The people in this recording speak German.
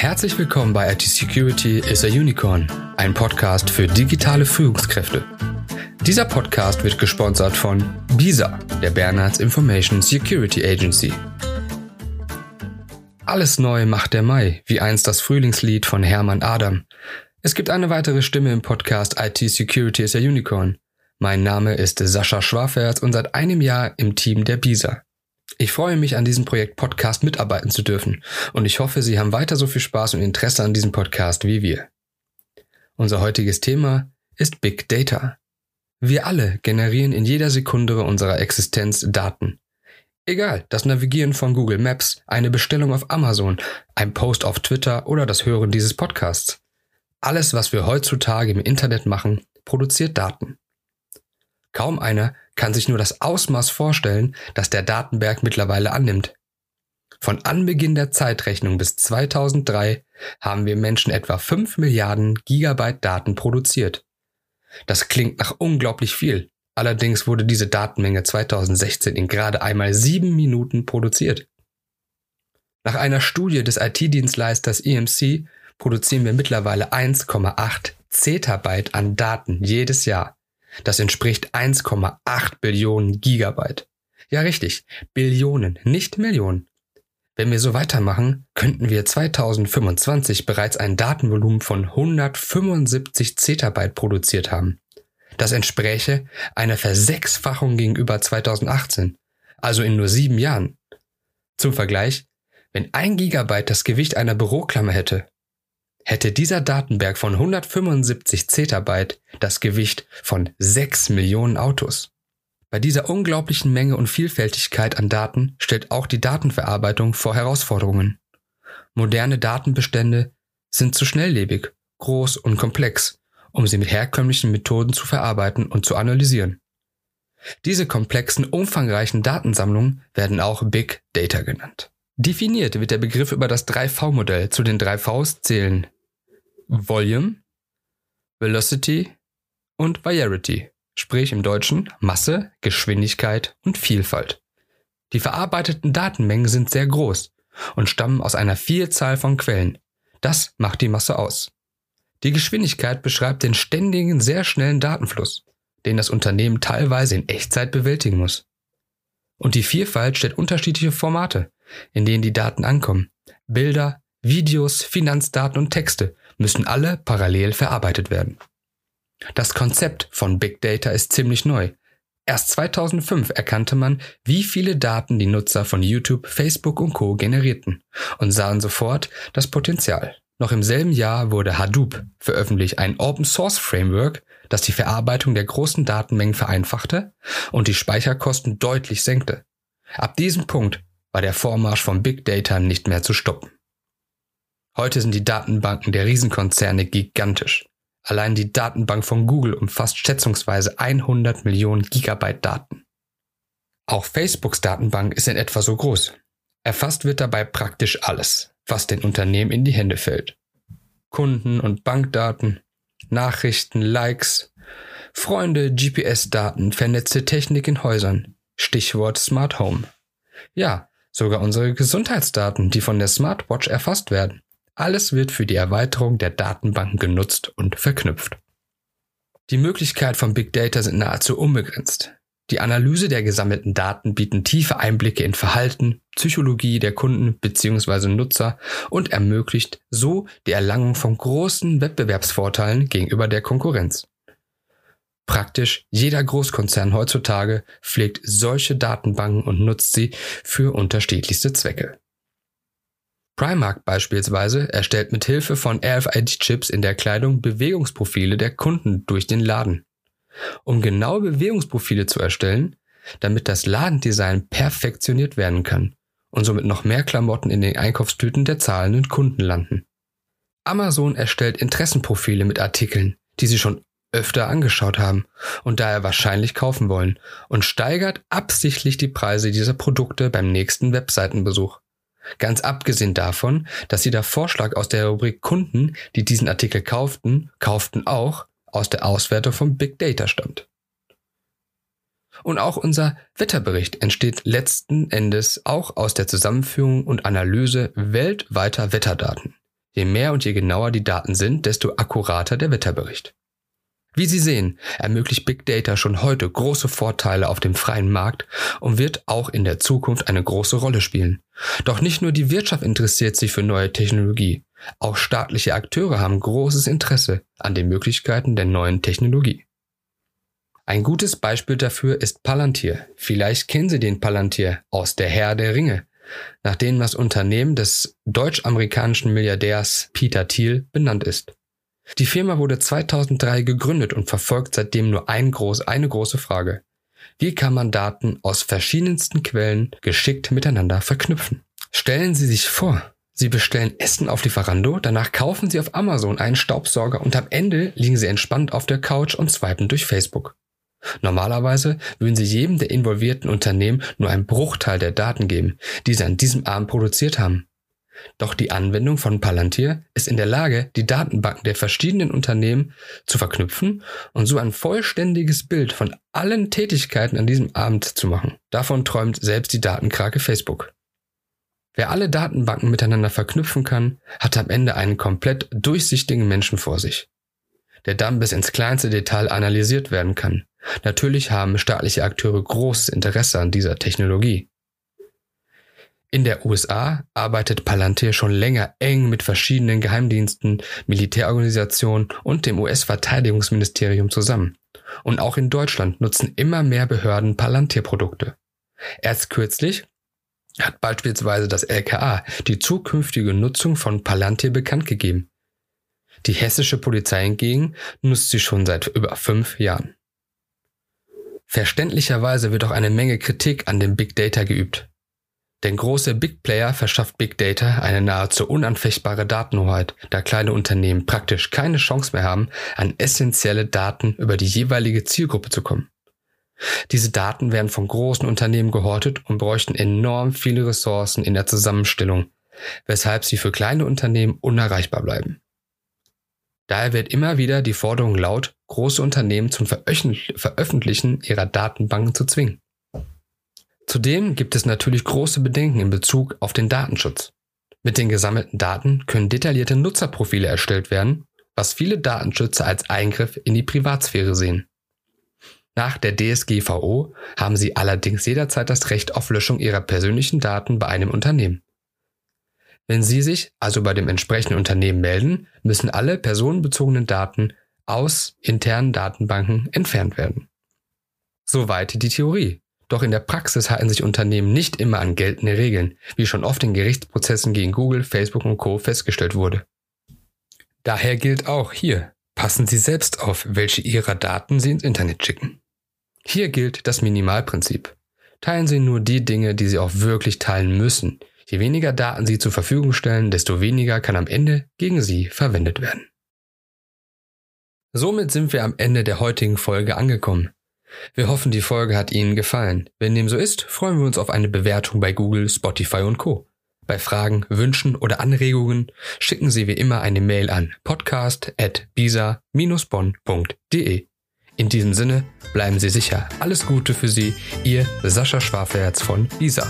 Herzlich willkommen bei IT Security is a Unicorn, ein Podcast für digitale Führungskräfte. Dieser Podcast wird gesponsert von BISA, der Bernards Information Security Agency. Alles neu macht der Mai, wie einst das Frühlingslied von Hermann Adam. Es gibt eine weitere Stimme im Podcast IT Security is a Unicorn. Mein Name ist Sascha Schwaferz und seit einem Jahr im Team der BISA. Ich freue mich, an diesem Projekt Podcast mitarbeiten zu dürfen und ich hoffe, Sie haben weiter so viel Spaß und Interesse an diesem Podcast wie wir. Unser heutiges Thema ist Big Data. Wir alle generieren in jeder Sekunde unserer Existenz Daten. Egal, das Navigieren von Google Maps, eine Bestellung auf Amazon, ein Post auf Twitter oder das Hören dieses Podcasts. Alles, was wir heutzutage im Internet machen, produziert Daten. Kaum einer kann sich nur das Ausmaß vorstellen, das der Datenberg mittlerweile annimmt. Von Anbeginn der Zeitrechnung bis 2003 haben wir Menschen etwa 5 Milliarden Gigabyte Daten produziert. Das klingt nach unglaublich viel. Allerdings wurde diese Datenmenge 2016 in gerade einmal sieben Minuten produziert. Nach einer Studie des IT-Dienstleisters EMC produzieren wir mittlerweile 1,8 Zettabyte an Daten jedes Jahr. Das entspricht 1,8 Billionen Gigabyte. Ja, richtig. Billionen, nicht Millionen. Wenn wir so weitermachen, könnten wir 2025 bereits ein Datenvolumen von 175 Zettabyte produziert haben. Das entspräche einer Versechsfachung gegenüber 2018, also in nur sieben Jahren. Zum Vergleich, wenn ein Gigabyte das Gewicht einer Büroklammer hätte, hätte dieser Datenberg von 175 Zettabyte das Gewicht von 6 Millionen Autos. Bei dieser unglaublichen Menge und Vielfältigkeit an Daten stellt auch die Datenverarbeitung vor Herausforderungen. Moderne Datenbestände sind zu schnelllebig, groß und komplex, um sie mit herkömmlichen Methoden zu verarbeiten und zu analysieren. Diese komplexen, umfangreichen Datensammlungen werden auch Big Data genannt. Definiert wird der Begriff über das 3V-Modell. Zu den 3Vs zählen Volume, Velocity und Variety, sprich im Deutschen Masse, Geschwindigkeit und Vielfalt. Die verarbeiteten Datenmengen sind sehr groß und stammen aus einer Vielzahl von Quellen. Das macht die Masse aus. Die Geschwindigkeit beschreibt den ständigen, sehr schnellen Datenfluss, den das Unternehmen teilweise in Echtzeit bewältigen muss. Und die Vielfalt stellt unterschiedliche Formate, in denen die Daten ankommen. Bilder, Videos, Finanzdaten und Texte müssen alle parallel verarbeitet werden. Das Konzept von Big Data ist ziemlich neu. Erst 2005 erkannte man, wie viele Daten die Nutzer von YouTube, Facebook und Co generierten und sahen sofort das Potenzial. Noch im selben Jahr wurde Hadoop veröffentlicht, ein Open Source Framework, das die Verarbeitung der großen Datenmengen vereinfachte und die Speicherkosten deutlich senkte. Ab diesem Punkt war der Vormarsch von Big Data nicht mehr zu stoppen. Heute sind die Datenbanken der Riesenkonzerne gigantisch. Allein die Datenbank von Google umfasst schätzungsweise 100 Millionen Gigabyte Daten. Auch Facebooks Datenbank ist in etwa so groß. Erfasst wird dabei praktisch alles, was den Unternehmen in die Hände fällt. Kunden- und Bankdaten, Nachrichten, Likes, Freunde, GPS-Daten, vernetzte Technik in Häusern, Stichwort Smart Home. Ja, Sogar unsere Gesundheitsdaten, die von der Smartwatch erfasst werden. Alles wird für die Erweiterung der Datenbanken genutzt und verknüpft. Die Möglichkeiten von Big Data sind nahezu unbegrenzt. Die Analyse der gesammelten Daten bieten tiefe Einblicke in Verhalten, Psychologie der Kunden bzw. Nutzer und ermöglicht so die Erlangung von großen Wettbewerbsvorteilen gegenüber der Konkurrenz. Praktisch jeder Großkonzern heutzutage pflegt solche Datenbanken und nutzt sie für unterschiedlichste Zwecke. Primark beispielsweise erstellt mit Hilfe von RFID-Chips in der Kleidung Bewegungsprofile der Kunden durch den Laden. Um genaue Bewegungsprofile zu erstellen, damit das Ladendesign perfektioniert werden kann und somit noch mehr Klamotten in den Einkaufstüten der zahlenden Kunden landen. Amazon erstellt Interessenprofile mit Artikeln, die sie schon öfter angeschaut haben und daher wahrscheinlich kaufen wollen und steigert absichtlich die Preise dieser Produkte beim nächsten Webseitenbesuch. Ganz abgesehen davon, dass sie der Vorschlag aus der Rubrik Kunden, die diesen Artikel kauften, kauften auch aus der Auswertung von Big Data stammt. Und auch unser Wetterbericht entsteht letzten Endes auch aus der Zusammenführung und Analyse weltweiter Wetterdaten. Je mehr und je genauer die Daten sind, desto akkurater der Wetterbericht. Wie Sie sehen, ermöglicht Big Data schon heute große Vorteile auf dem freien Markt und wird auch in der Zukunft eine große Rolle spielen. Doch nicht nur die Wirtschaft interessiert sich für neue Technologie, auch staatliche Akteure haben großes Interesse an den Möglichkeiten der neuen Technologie. Ein gutes Beispiel dafür ist Palantir. Vielleicht kennen Sie den Palantir aus der Herr der Ringe, nach dem das Unternehmen des deutsch-amerikanischen Milliardärs Peter Thiel benannt ist. Die Firma wurde 2003 gegründet und verfolgt seitdem nur ein groß, eine große Frage. Wie kann man Daten aus verschiedensten Quellen geschickt miteinander verknüpfen? Stellen Sie sich vor, Sie bestellen Essen auf Lieferando, danach kaufen Sie auf Amazon einen Staubsauger und am Ende liegen Sie entspannt auf der Couch und swipen durch Facebook. Normalerweise würden Sie jedem der involvierten Unternehmen nur einen Bruchteil der Daten geben, die Sie an diesem Abend produziert haben. Doch die Anwendung von Palantir ist in der Lage, die Datenbanken der verschiedenen Unternehmen zu verknüpfen und so ein vollständiges Bild von allen Tätigkeiten an diesem Abend zu machen. Davon träumt selbst die Datenkrake Facebook. Wer alle Datenbanken miteinander verknüpfen kann, hat am Ende einen komplett durchsichtigen Menschen vor sich, der dann bis ins kleinste Detail analysiert werden kann. Natürlich haben staatliche Akteure großes Interesse an dieser Technologie. In der USA arbeitet Palantir schon länger eng mit verschiedenen Geheimdiensten, Militärorganisationen und dem US-Verteidigungsministerium zusammen. Und auch in Deutschland nutzen immer mehr Behörden Palantir-Produkte. Erst kürzlich hat beispielsweise das LKA die zukünftige Nutzung von Palantir bekannt gegeben. Die hessische Polizei hingegen nutzt sie schon seit über fünf Jahren. Verständlicherweise wird auch eine Menge Kritik an dem Big Data geübt. Denn große Big Player verschafft Big Data eine nahezu unanfechtbare Datenhoheit, da kleine Unternehmen praktisch keine Chance mehr haben, an essentielle Daten über die jeweilige Zielgruppe zu kommen. Diese Daten werden von großen Unternehmen gehortet und bräuchten enorm viele Ressourcen in der Zusammenstellung, weshalb sie für kleine Unternehmen unerreichbar bleiben. Daher wird immer wieder die Forderung laut, große Unternehmen zum Veröffentlichen ihrer Datenbanken zu zwingen. Zudem gibt es natürlich große Bedenken in Bezug auf den Datenschutz. Mit den gesammelten Daten können detaillierte Nutzerprofile erstellt werden, was viele Datenschützer als Eingriff in die Privatsphäre sehen. Nach der DSGVO haben sie allerdings jederzeit das Recht auf Löschung ihrer persönlichen Daten bei einem Unternehmen. Wenn Sie sich also bei dem entsprechenden Unternehmen melden, müssen alle personenbezogenen Daten aus internen Datenbanken entfernt werden. Soweit die Theorie. Doch in der Praxis halten sich Unternehmen nicht immer an geltende Regeln, wie schon oft in Gerichtsprozessen gegen Google, Facebook und Co. festgestellt wurde. Daher gilt auch hier, passen Sie selbst auf, welche Ihrer Daten Sie ins Internet schicken. Hier gilt das Minimalprinzip. Teilen Sie nur die Dinge, die Sie auch wirklich teilen müssen. Je weniger Daten Sie zur Verfügung stellen, desto weniger kann am Ende gegen Sie verwendet werden. Somit sind wir am Ende der heutigen Folge angekommen. Wir hoffen, die Folge hat Ihnen gefallen. Wenn dem so ist, freuen wir uns auf eine Bewertung bei Google, Spotify und Co. Bei Fragen, Wünschen oder Anregungen schicken Sie wie immer eine Mail an podcast.bisa-bonn.de. In diesem Sinne, bleiben Sie sicher. Alles Gute für Sie, Ihr Sascha Schwaferherz von BISA.